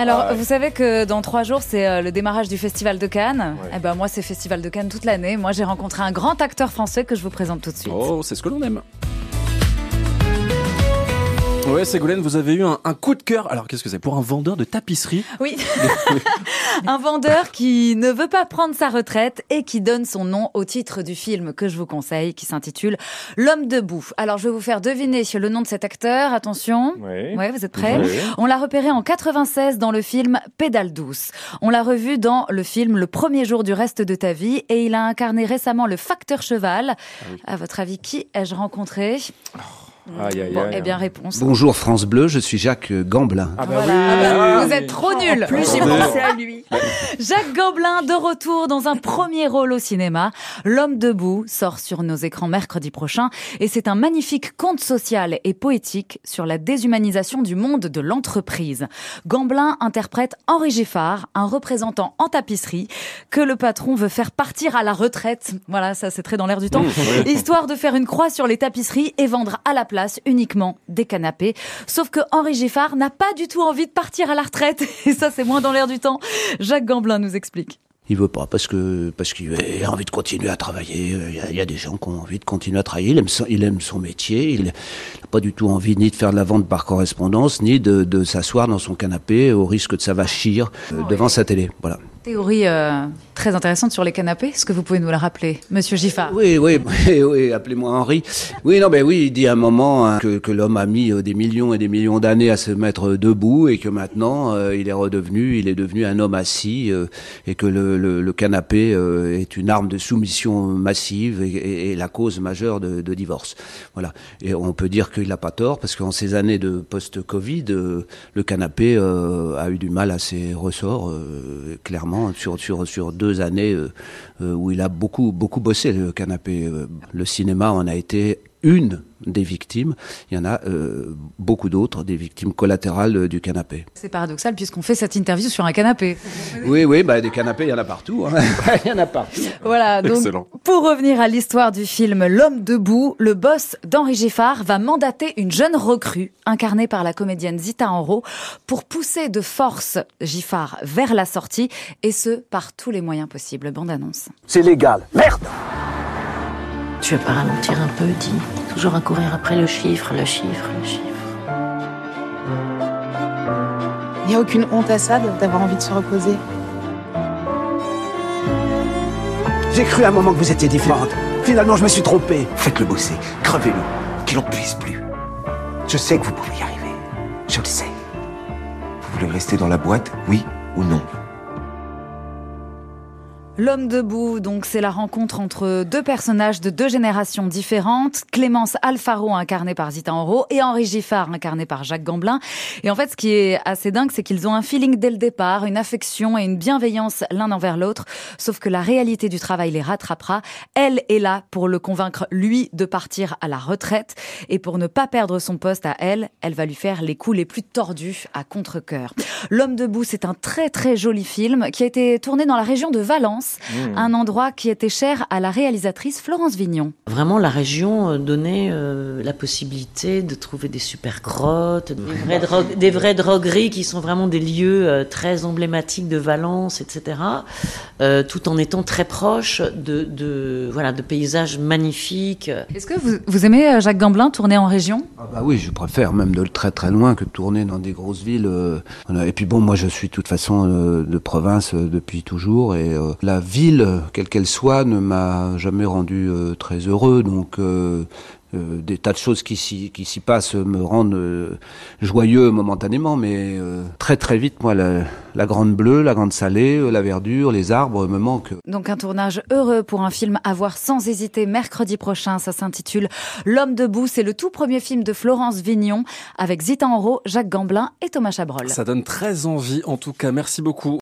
Alors, Ah ouais. vous savez que dans trois jours, c'est euh, le démarrage du Festival de Cannes. Ouais. Eh ben, moi, c'est Festival de Cannes toute l'année. Moi, j'ai rencontré un grand acteur français que je vous présente tout de suite. Oh, c'est ce que l'on aime. Ouais, Ségolène, vous avez eu un, un coup de cœur. Alors, qu'est-ce que c'est? Pour un vendeur de tapisserie? Oui. un vendeur qui ne veut pas prendre sa retraite et qui donne son nom au titre du film que je vous conseille, qui s'intitule L'homme debout. Alors, je vais vous faire deviner le nom de cet acteur. Attention. Ouais. Ouais, vous êtes prêts? Ouais. On l'a repéré en 96 dans le film Pédale douce. On l'a revu dans le film Le premier jour du reste de ta vie et il a incarné récemment le facteur cheval. oui. À votre avis, qui ai-je rencontré? Aïe, aïe, Bon, aïe. eh bien, réponse. Bonjour France Bleu, je suis Jacques Gamblin. Ah bah Voilà. oui. Ah bah, Ah vous oui. êtes trop nuls. plus, j'y pensais à lui. Jacques Gamblin de retour dans un premier rôle au cinéma. L'homme debout sort sur nos écrans mercredi prochain et c'est un magnifique conte social et poétique sur la déshumanisation du monde de l'entreprise. Gamblin interprète Henri Giffard, un représentant en tapisserie que le patron veut faire partir à la retraite. Voilà, ça c'est très dans l'air du temps. Histoire de faire une croix sur les tapisseries et vendre à la place uniquement des canapés. Sauf que Henri Giffard n'a pas du tout envie de partir à la retraite. Et ça, c'est moins dans l'air du temps. Jacques Gamblin nous explique. Il veut pas parce que parce qu'il a envie de continuer à travailler. Il y, a, il y a des gens qui ont envie de continuer à travailler. Il aime son, il aime son métier. Il n'a pas du tout envie ni de faire de la vente par correspondance, ni de, de s'asseoir dans son canapé au risque de s'avachir euh, devant sa télé. Voilà. Théorie euh, très intéressante sur les canapés. Est-ce que vous pouvez nous la rappeler, Monsieur Giffard? Oui, oui, oui, appelez-moi Henri. Oui, non, ben oui, il dit à un moment hein, que, l'homme a mis euh, des millions et des millions d'années à se mettre debout et que maintenant euh, il est redevenu, il est devenu un homme assis euh, et que le, canapé euh, est une arme de soumission massive et, la cause majeure de, de divorce. Voilà. Et on peut dire qu'il n'a pas tort parce qu'en ces années de post-Covid, euh, le canapé euh, a eu du mal à ses ressorts, euh, clairement, sur, sur, sur deux années euh, euh, où il a beaucoup, beaucoup bossé, le canapé. Euh, Le cinéma en a été une des victimes. Il y en a euh, beaucoup d'autres, des victimes collatérales euh, du canapé. C'est paradoxal puisqu'on fait cette interview sur un canapé. Oui, oui, bah, des canapés, il y en a partout. hein. il y en a partout. Voilà, donc Excellent. pour revenir à l'histoire du film L'homme debout, le boss d'Henri Giffard va mandater une jeune recrue, incarnée par la comédienne Zita Enro, pour pousser de force Giffard vers la sortie, et ce, par tous les moyens possibles. Bande annonce. C'est légal. Merde Tu veux pas ralentir un peu, dis. Toujours à courir après le chiffre, le chiffre, le chiffre. Il n'y a aucune honte à ça d'avoir envie de se reposer. J'ai cru à un moment que vous étiez différente. Finalement, je me suis trompé. Faites-le bosser. Crevez-le. Qu'il en puisse plus. Je sais que vous pouvez y arriver. Je le sais. Vous voulez rester dans la boîte, oui ou non? L'homme debout, donc c'est la rencontre entre deux personnages de deux générations différentes, Clémence Alfaro incarnée par Zita Enro et Henri Giffard incarné par Jacques Gamblin. Et en fait, ce qui est assez dingue, c'est qu'ils ont un feeling dès le départ, une affection et une bienveillance l'un envers l'autre, sauf que la réalité du travail les rattrapera. Elle est là pour le convaincre, lui, de partir à la retraite. Et pour ne pas perdre son poste à elle, elle va lui faire les coups les plus tordus à contre-cœur. L'homme debout, c'est un très très joli film qui a été tourné dans la région de Valence, un endroit qui était cher à la réalisatrice Florence Vignon. Vraiment, la région euh, donnait euh, la possibilité de trouver des super grottes, des vraies, drogues- des vraies drogueries qui sont vraiment des lieux euh, très emblématiques de Valence, etc. euh, tout en étant très proche de, de, voilà, de paysages magnifiques. Est-ce que vous, vous aimez euh, Jacques Gamblin tourner en région? Ah bah oui, je préfère même de très très loin que de tourner dans des grosses villes. euh. Et puis bon, moi je suis de toute façon euh, de province euh, depuis toujours et euh, la ville, quelle qu'elle soit, ne m'a jamais rendu euh, très heureux. Donc euh, euh, des tas de choses qui s'y qui s'y passent me rendent euh, joyeux momentanément, mais euh, très très vite, moi, la, la grande bleue, la grande salée, la verdure, les arbres me manquent. Donc un tournage heureux pour un film à voir sans hésiter mercredi prochain. Ça s'intitule L'homme debout. C'est le tout premier film de Florence Vignon avec Zita Enro, Jacques Gamblin et Thomas Chabrol. Ça donne très envie, en tout cas. Merci beaucoup.